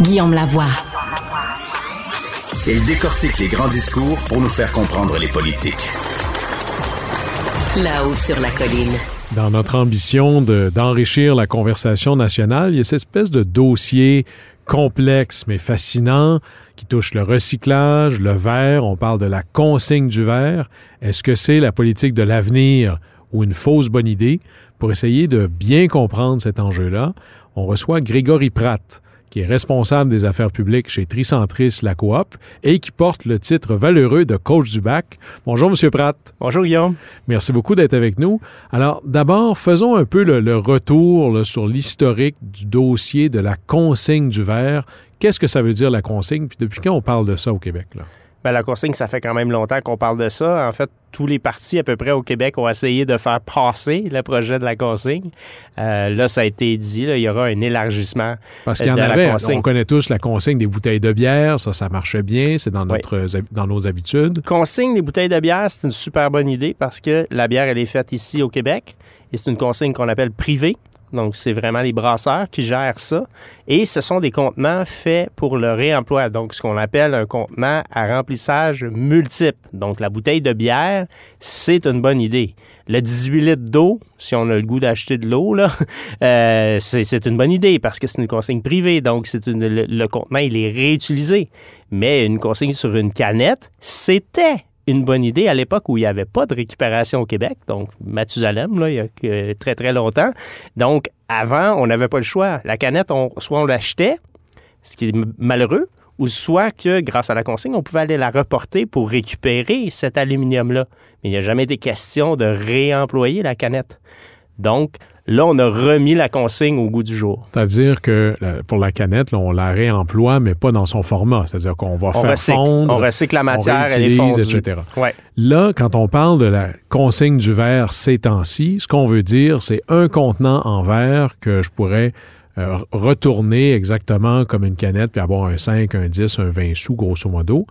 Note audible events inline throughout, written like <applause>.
Guillaume Lavoie. Il décortique les grands discours pour nous faire comprendre les politiques. Là-haut sur la colline. Dans notre ambition de- d'enrichir la conversation nationale, il y a cette espèce de dossier complexe mais fascinant qui touche le recyclage, le verre. On parle de la consigne du verre. Est-ce que c'est la politique de l'avenir ou une fausse bonne idée? Pour essayer de bien comprendre cet enjeu-là, on reçoit Grégory Pratt, qui est responsable des affaires publiques chez Tricentris La Coop et qui porte le titre valeureux de coach du bac. Bonjour, Monsieur Pratt. Bonjour Guillaume. Merci beaucoup d'être avec nous. Alors, d'abord, faisons un peu le, le retour là, sur l'historique du dossier de la consigne du verre. Qu'est-ce que ça veut dire la consigne? Puis depuis quand on parle de ça au Québec? Là? Ben, la consigne, ça fait quand même longtemps qu'on parle de ça. En fait, tous les partis à peu près au Québec ont essayé de faire passer le projet de la consigne. Euh, là, ça a été dit, là, il y aura un élargissement Parce qu'il y en la avait, consigne. on connaît tous la consigne des bouteilles de bière, ça, ça marchait bien, c'est dans, Oui. notre, dans nos habitudes. Consigne des bouteilles de bière, c'est une super bonne idée parce que la bière, elle est faite ici au Québec et c'est une consigne qu'on appelle privée. Donc, c'est vraiment les brasseurs qui gèrent ça. Et ce sont des contenants faits pour le réemploi. Donc, ce qu'on appelle un contenant à remplissage multiple. Donc, la bouteille de bière, c'est une bonne idée. Le 18 litres d'eau, si on a le goût d'acheter de l'eau, là, <laughs> euh, c'est une bonne idée parce que c'est une consigne privée. Donc, c'est le, le contenant, il est réutilisé. Mais une consigne sur une canette, c'était une bonne idée à l'époque où il n'y avait pas de récupération au Québec, donc Mathusalem, là, il y a très, très longtemps. Donc, avant, on n'avait pas le choix. La canette, on, soit on l'achetait, ce qui est malheureux, ou soit que, grâce à la consigne, on pouvait aller la reporter pour récupérer cet aluminium-là. Mais il n'y a jamais été question de réemployer la canette. Donc, là, on a remis la consigne au goût du jour. C'est-à-dire que la- pour la canette, là, on la réemploie, mais pas dans son format. C'est-à-dire qu'on va On faire recycle, fondre, on recycle la matière, elle est fondue. etc. Ouais. Là, quand on parle de la consigne du verre ces temps-ci, ce qu'on veut dire, c'est un contenant en verre que je pourrais euh, retourner exactement comme une canette, puis avoir un 5, un 10, un 20 sous, grosso modo.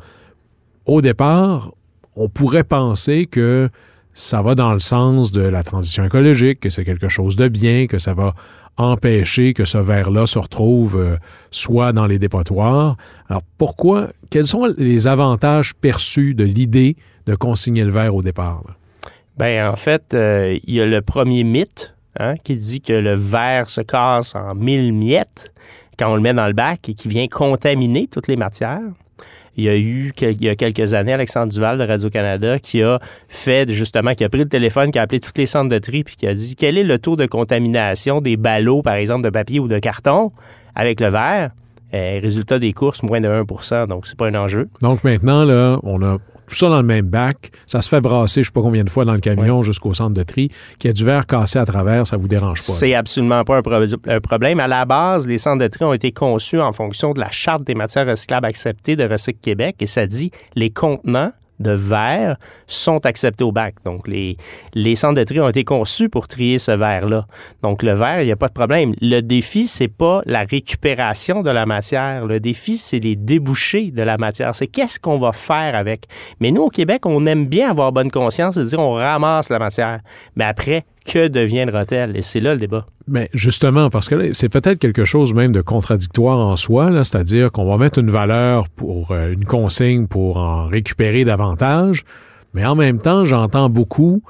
Au départ, on pourrait penser que ça va dans le sens de la transition écologique, que c'est quelque chose de bien, que ça va empêcher que ce verre-là se retrouve euh, soit dans les dépotoirs. Alors pourquoi, quels sont les avantages perçus de l'idée de consigner le verre au départ? Ben en fait, euh, il y a le premier mythe hein, qui dit que le verre se casse en mille miettes quand on le met dans le bac et qui vient contaminer toutes les matières. Il y a eu il y a quelques années Alexandre Duval de Radio-Canada qui a fait justement, qui a pris le téléphone, qui a appelé tous les centres de tri puis qui a dit quel est le taux de contamination des ballots, par exemple, de papier ou de carton avec le verre? Euh, résultat des courses, moins de 1% donc c'est pas un enjeu. Donc maintenant, là, on a tout ça dans le même bac. Ça se fait brasser, je sais pas combien de fois dans le camion jusqu'au centre de tri. Qu'il y a du verre cassé à travers, ça vous dérange pas. C'est absolument pas un, pro- un problème. À la base, les centres de tri ont été conçus en fonction de la Charte des matières recyclables acceptées de Recycle Québec et ça dit les contenants de verre sont acceptés au bac. Donc, les, les centres de tri ont été conçus pour trier ce verre-là. Donc, le verre, il n'y a pas de problème. Le défi, c'est pas la récupération de la matière. Le défi, c'est les débouchés de la matière. C'est qu'est-ce qu'on va faire avec. Mais nous, au Québec, on aime bien avoir bonne conscience et dire on ramasse la matière. Mais après, que deviendra-t-elle? Et c'est là le débat. Mais justement, parce que c'est peut-être quelque chose même de contradictoire en soi, c'est-à-dire qu'on va mettre une valeur pour euh, une consigne pour en récupérer davantage, mais en même temps, j'entends beaucoup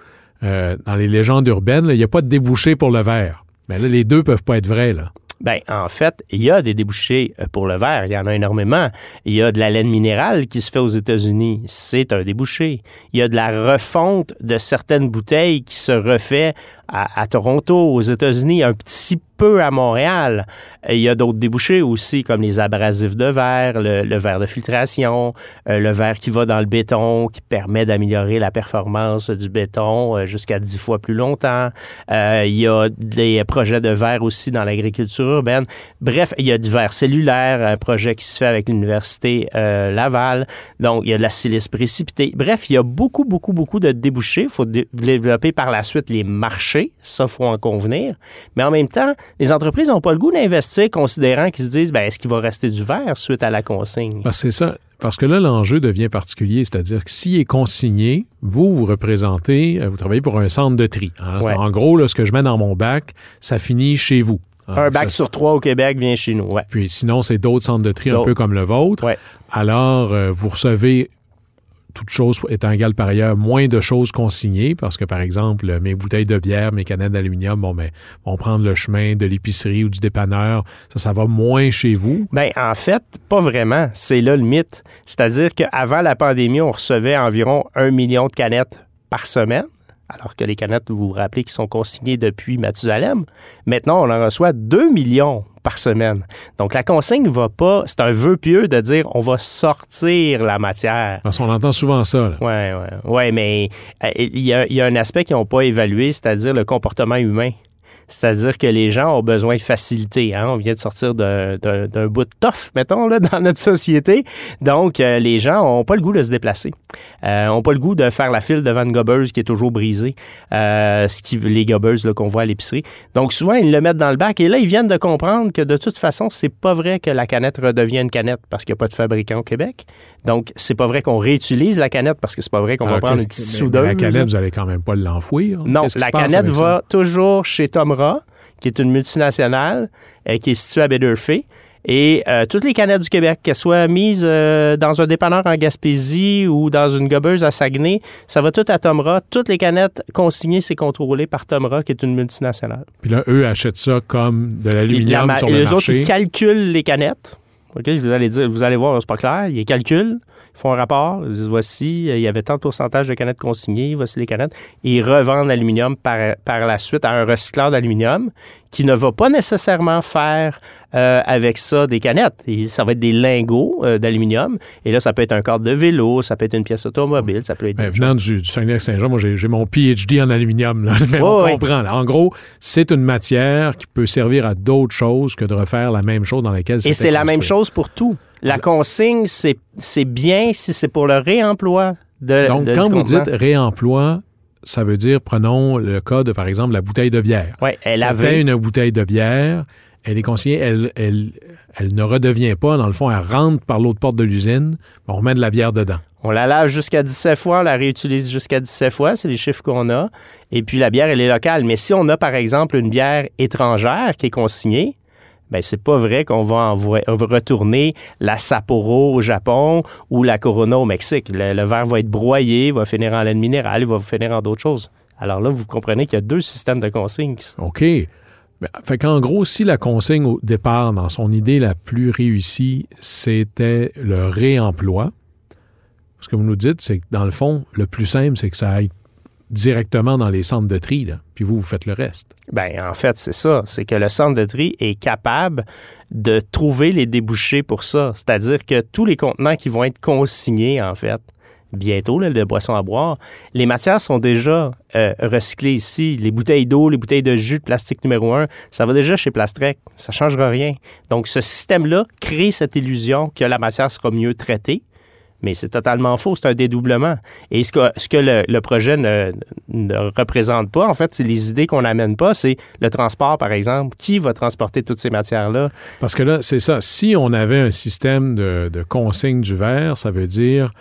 euh, dans les légendes urbaines, il n'y a pas de débouché pour le verre. Mais là, les deux peuvent pas être vrais. Là. Ben, en fait, il y a des débouchés euh, pour le verre. Il y en a énormément. Il y a de la laine minérale qui se fait aux États-Unis. C'est un débouché. Il y a de la refonte de certaines bouteilles qui se refait à, Toronto, aux États-Unis, un petit peu à Montréal. Il y a d'autres débouchés aussi, comme les abrasifs de verre, le, verre de filtration, euh, le verre qui va dans le béton, qui permet d'améliorer la performance du béton euh, jusqu'à dix fois plus longtemps. Euh, il y a des projets de verre aussi dans l'agriculture urbaine. Bref, il y a du verre cellulaire, un projet qui se fait avec l'Université Laval. Donc, il y a de la silice précipitée. Bref, il y a beaucoup, beaucoup, beaucoup de débouchés. Il faut développer par la suite les marchés. Ça, faut en convenir. Mais en même temps, les entreprises n'ont pas le goût d'investir considérant qu'ils se disent, ben, est-ce qu'il va rester du verre suite à la consigne? Ah, c'est ça. Parce que là, l'enjeu devient particulier, c'est-à-dire que s'il est consigné, vous, vous représentez, euh, vous travaillez pour un centre de tri. Hein. Ouais. En gros, là, ce que je mets dans mon bac, ça finit chez vous. Hein. Un bac Ça- sur trois au Québec vient chez nous. Ouais. Puis sinon, c'est d'autres centres de tri un peu comme le vôtre. Ouais. Alors, euh, vous recevez, toute chose étant égale par ailleurs, moins de choses consignées parce que, par exemple, mes bouteilles de bière, mes canettes d'aluminium, bon, ben, vont prendre le chemin de l'épicerie ou du dépanneur. Ça, ça va moins chez vous? Ben, en fait, pas vraiment. C'est là le mythe. C'est-à-dire qu'avant la pandémie, on recevait environ un million de canettes par semaine. Alors que les canettes, vous vous rappelez, qui sont consignées depuis Mathusalem. Maintenant, on en reçoit 2 millions par semaine. Donc, la consigne va pas, c'est un vœu pieux de dire on va sortir la matière. Parce qu'on entend souvent ça. là. Ouais, ouais. Mais euh, il y, a, il y a un aspect qu'ils n'ont pas évalué, c'est-à-dire le comportement humain. C'est-à-dire que les gens ont besoin de facilité. Hein? On vient de sortir d'un, bout de toffe, mettons, là, dans notre société. Donc, euh, les gens n'ont pas le goût de se déplacer. Euh, n'ont pas le goût de faire la file devant une gobeuse qui est toujours brisée. Euh, ce qui, les gobeuses qu'on voit à l'épicerie. Donc, souvent, ils le mettent dans le bac. Et là, ils viennent de comprendre que de toute façon, c'est pas vrai que la canette redevient une canette parce qu'il n'y a pas de fabricant au Québec. Donc, c'est pas vrai qu'on réutilise la canette parce que c'est pas vrai qu'on va prendre une petite soudeuse. La canette, vous allez quand même pas l'enfouir. Non, Qu'est-ce qui la canette va toujours chez Qui est une multinationale euh, qui est située à Baie-d'Urfé. Et euh, toutes les canettes du Québec, qu'elles soient mises euh, dans un dépanneur en Gaspésie ou dans une gobeuse à Saguenay, ça va tout à Tomra. Toutes les canettes consignées, c'est contrôlé par Tomra, qui est une multinationale. Puis là, eux achètent ça comme de La l'aluminium sur et le les autres, ils calculent les canettes. OK, je vous allez dire, vous allez voir, c'est pas clair. Ils calculent, font un rapport, ils disent voici, euh, il y avait tant de pourcentage de canettes consignées, voici les canettes. Et ils revendent l'aluminium par, par la suite à un recycleur d'aluminium qui ne va pas nécessairement faire euh, avec ça des canettes. Et ça va être des lingots euh, d'aluminium. Et là, ça peut être un cadre de vélo, ça peut être une pièce automobile, ça peut être Ben, venant du, du Saguenay-Saint-Jean, moi, j'ai mon PhD en aluminium. Là. <laughs> Mais Ouais, on comprend. là. En gros, c'est une matière qui peut servir à d'autres choses que de refaire la même chose dans laquelle Et c'est la même chose pour tout. La consigne, c'est bien si c'est pour le réemploi de Donc, de- quand vous dites réemploi, ça veut dire, prenons le cas de, par exemple, la bouteille de bière. Ouais, elle Ça avait fait une bouteille de bière, elle est consignée, elle, elle, elle ne redevient pas, dans le fond, elle rentre par l'autre porte de l'usine, on remet de la bière dedans. On la lave jusqu'à 17 fois, on la réutilise jusqu'à 17 fois, c'est les chiffres qu'on a. Et puis la bière, elle est locale. Mais si on a, par exemple, une bière étrangère qui est consignée, ben c'est pas vrai qu'on va envoyer- retourner la Sapporo au Japon ou la Corona au Mexique. Le, verre va être broyé, va finir en laine minérale, va finir en d'autres choses. Alors là, vous comprenez qu'il y a deux systèmes de consigne. OK. Ben, fait qu'en gros, si la consigne au départ, dans son idée la plus réussie, c'était le réemploi, ce que vous nous dites, c'est que dans le fond, le plus simple, c'est que ça aille directement dans les centres de tri, puis vous, vous faites le reste. Ben, en fait, c'est ça. C'est que le centre de tri est capable de trouver les débouchés pour ça. C'est-à-dire que tous les contenants qui vont être consignés, en fait, bientôt, là, boissons à boire, les matières sont déjà euh, recyclées ici. Les bouteilles d'eau, les bouteilles de jus de plastique numéro un, ça va déjà chez Plastrec. Ça ne changera rien. Donc, ce système-là crée cette illusion que la matière sera mieux traitée. Mais c'est totalement faux, c'est un dédoublement. Et ce que, le, projet ne, ne représente pas, en fait, c'est les idées qu'on n'amène pas, c'est le transport, par exemple. Qui va transporter toutes ces matières-là? Parce que là, c'est ça. Si on avait un système de, de consigne du verre, ça veut dire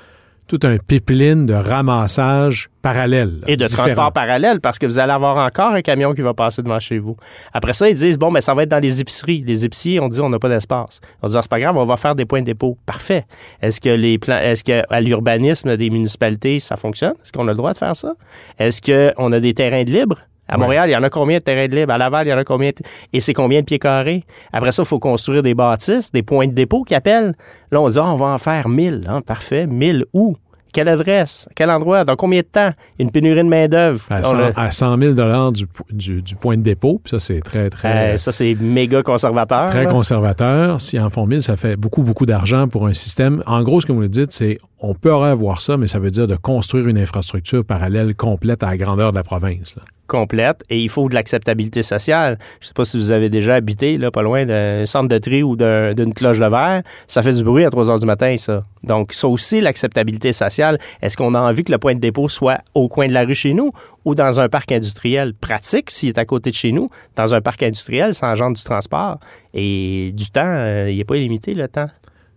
tout un pipeline de ramassage parallèle. Et de différent. transport parallèle, parce que vous allez avoir encore un camion qui va passer devant chez vous. Après ça, ils disent, bon, mais ça va être dans les épiceries. Les épiciers, on dit, on n'a pas d'espace. On dit, ah, c'est pas grave, on va faire des points de dépôt. Parfait. Est-ce que les plans, est-ce que à l'urbanisme des municipalités, ça fonctionne? Est-ce qu'on a le droit de faire ça? Est-ce qu'on a des terrains de libre? À Ouais. Montréal, il y en a combien de terrains de libre? À Laval, il y en a combien? de- Et c'est combien de pieds carrés? Après ça, il faut construire des bâtisses, des points de dépôt qui appellent. Là, on dit, ah, on va en faire 1000. Hein, parfait. 1000 où? Quelle adresse? Quel endroit? Dans combien de temps? Une pénurie de main-d'œuvre. À On 100, a- à 100 000 du, du, du point de dépôt, puis ça, c'est très, très, Euh, ça, c'est méga conservateur. très là. conservateur. S'ils en font 1000, ça fait beaucoup, beaucoup d'argent pour un système. En gros, ce que vous nous dites, c'est on peut avoir ça, mais ça veut dire de construire une infrastructure parallèle complète à la grandeur de la province. là. complète et il faut de l'acceptabilité sociale. Je ne sais pas si vous avez déjà habité là, pas loin d'un centre de tri ou d'un- d'une cloche de verre. Ça fait du bruit à 3 heures du matin, ça. Donc, ça aussi, l'acceptabilité sociale. Est-ce qu'on a envie que le point de dépôt soit au coin de la rue chez nous ou dans un parc industriel pratique s'il est à côté de chez nous? Dans un parc industriel, ça engendre du transport et du temps. euh, il n'est pas illimité, le temps.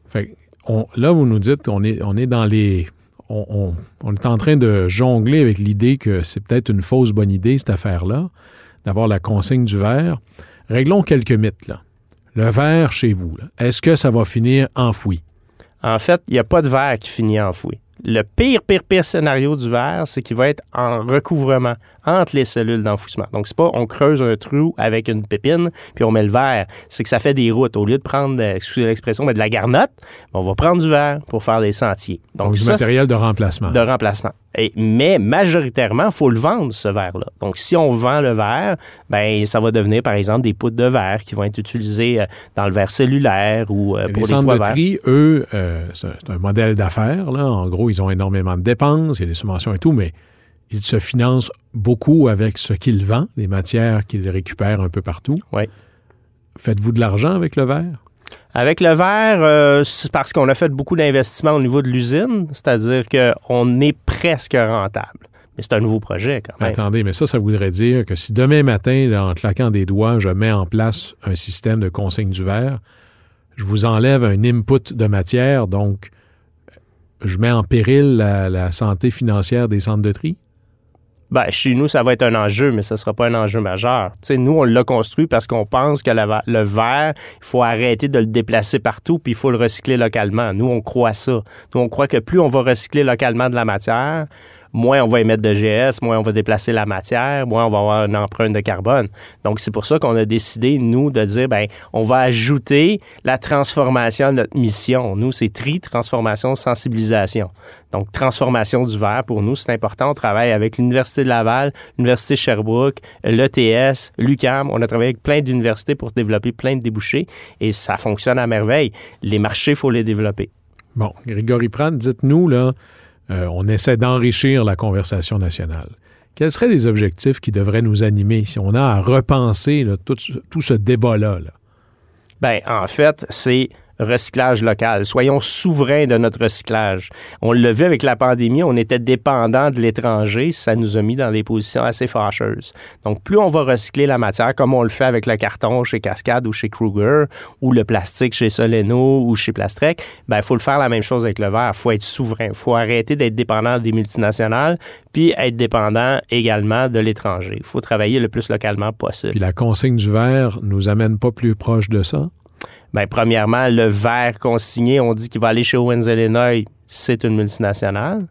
Fait que là, vous nous dites qu'on est, on est dans les. On, est en train de jongler avec l'idée que c'est peut-être une fausse bonne idée, cette affaire-là, d'avoir la consigne du verre. Réglons quelques mythes. Le verre chez vous, est-ce que ça va finir enfoui? En fait, il n'y a pas de verre qui finit enfoui. Le pire, pire, pire scénario du verre, c'est qu'il va être en recouvrement entre les cellules d'enfouissement. Donc, c'est pas on creuse un trou avec une pépine puis on met le verre. C'est que ça fait des routes. Au lieu de prendre, euh, excusez l'expression, mais de la garnotte, on va prendre du verre pour faire des sentiers. Donc, Donc, du ça, matériel de remplacement. de remplacement. Et, mais majoritairement, il faut le vendre, ce verre-là. Donc, si on vend le verre, ben, ça va devenir, par exemple, des poutres de verre qui vont être utilisées euh, dans le verre cellulaire ou euh, les pour les centres toits de verts. tri, eux, euh, c'est un- modèle d'affaires. En gros, ils ont énormément de dépenses, il y a des subventions et tout, mais ils se financent beaucoup avec ce qu'ils vendent, les matières qu'ils récupèrent un peu partout. Oui. Faites-vous de l'argent avec le verre? Avec le verre, euh, c'est parce qu'on a fait beaucoup d'investissements au niveau de l'usine, c'est-à-dire qu'on est presque rentable. Mais c'est un nouveau projet quand même. Attendez, mais ça, ça voudrait dire que si demain matin, là, en claquant des doigts, je mets en place un système de consigne du verre, je vous enlève un input de matière, donc je mets en péril la, la santé financière des centres de tri? Ben, chez nous, ça va être un enjeu, mais ce ne sera pas un enjeu majeur. Tu sais, nous, on l'a construit parce qu'on pense que le verre, il faut arrêter de le déplacer partout, puis il faut le recycler localement. Nous, on croit ça. Nous, on croit que plus on va recycler localement de la matière, moins on va émettre de GS, moins on va déplacer la matière, moins on va avoir une empreinte de carbone. Donc, c'est pour ça qu'on a décidé, nous, de dire, ben, on va ajouter la transformation à notre mission. Nous, c'est tri, transformation, sensibilisation. Donc, transformation du verre, pour nous, c'est important. On travaille avec l'Université de Laval, l'Université Sherbrooke, l'ETS, l'UQAM. On a travaillé avec plein d'universités pour développer plein de débouchés et ça fonctionne à merveille. Les marchés, il faut les développer. Bon, Grégory Pratt, dites-nous, là, euh, on essaie d'enrichir la conversation nationale. Quels seraient les objectifs qui devraient nous animer si on a à repenser tout, ce- débat-là? là? Ben, en fait, c'est recyclage local. Soyons souverains de notre recyclage. On l'a vu avec la pandémie, on était dépendant de l'étranger, ça nous a mis dans des positions assez fâcheuses. Donc, plus on va recycler la matière, comme on le fait avec le carton chez Cascade ou chez Kruger, ou le plastique chez Soleno ou chez Plastrec, ben, il faut le faire la même chose avec le verre. Il faut être souverain. Il faut arrêter d'être dépendant des multinationales, puis être dépendant également de l'étranger. Il faut travailler le plus localement possible. Puis la consigne du verre nous amène pas plus proche de ça? Bien, premièrement, le verre consigné, on dit qu'il va aller chez Owens Illinois, c'est une multinationale.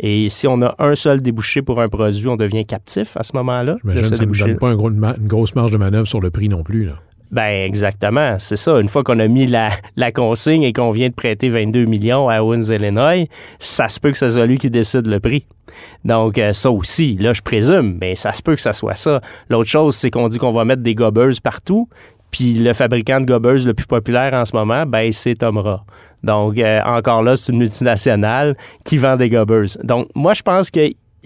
Et si on a un seul débouché pour un produit, on devient captif à ce moment-là. J'imagine que ça ne donne pas un gros- une, grosse marge de manœuvre sur le prix non plus. Là. Ben exactement, c'est ça. Une fois qu'on a mis la, la consigne et qu'on vient de prêter 22 millions à Owens Illinois, ça se peut que ce soit lui qui décide le prix. Donc euh, ça aussi, là je présume, mais ça se peut que ça soit ça. L'autre chose, c'est qu'on dit qu'on va mettre des gobeuses partout, puis le fabricant de gobeuses le plus populaire en ce moment, ben c'est Tomra. Donc euh, encore là, c'est une multinationale qui vend des gobeuses. Donc moi je pense que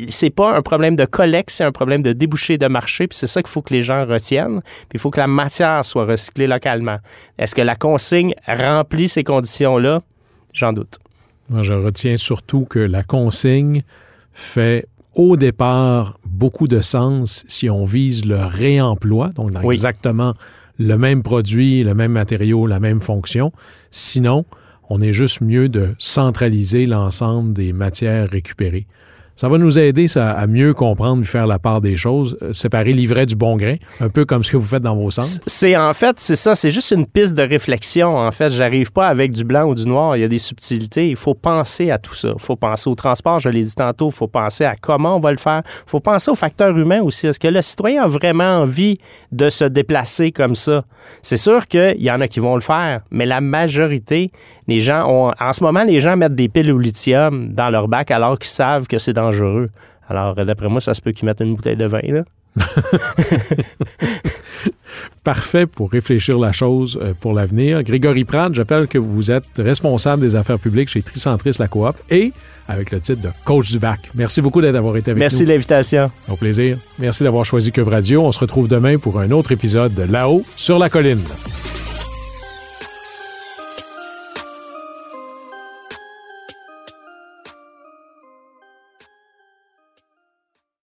c'est pas un problème de collecte, c'est un problème de débouché de marché, puis c'est ça qu'il faut que les gens retiennent. Puis il faut que la matière soit recyclée localement. Est-ce que la consigne remplit ces conditions-là? J'en doute. Moi, je retiens surtout que la consigne fait au départ beaucoup de sens si on vise le réemploi, donc Oui. exactement le même produit, le même matériau, la même fonction. Sinon, on est juste mieux de centraliser l'ensemble des matières récupérées. Ça va nous aider ça, à mieux comprendre et faire la part des choses, euh, séparer l'ivraie du bon grain, un peu comme ce que vous faites dans vos centres. C'est en fait, c'est ça, c'est juste une piste de réflexion. En fait, j'arrive pas avec du blanc ou du noir. Il y a des subtilités. Il faut penser à tout ça. Il faut penser au transport, je l'ai dit tantôt. Il faut penser à comment on va le faire. Il faut penser au facteur humain aussi. Est-ce que le citoyen a vraiment envie de se déplacer comme ça? C'est sûr qu'il y en a qui vont le faire, mais la majorité, les gens ont. En ce moment, les gens mettent des piles au lithium dans leur bac alors qu'ils savent que c'est dangereux. Alors, d'après moi, ça se peut qu'ils mettent une bouteille de vin, là. <laughs> <laughs> Parfait pour réfléchir la chose euh, pour l'avenir. Grégory Pratt, j'appelle que vous êtes responsable des affaires publiques chez Tricentris La Coop et avec le titre de coach du bac. Merci beaucoup d'avoir été avec Merci nous. de l'invitation. Au plaisir. Merci d'avoir choisi Cube Radio. On se retrouve demain pour un autre épisode de Là-haut sur la colline.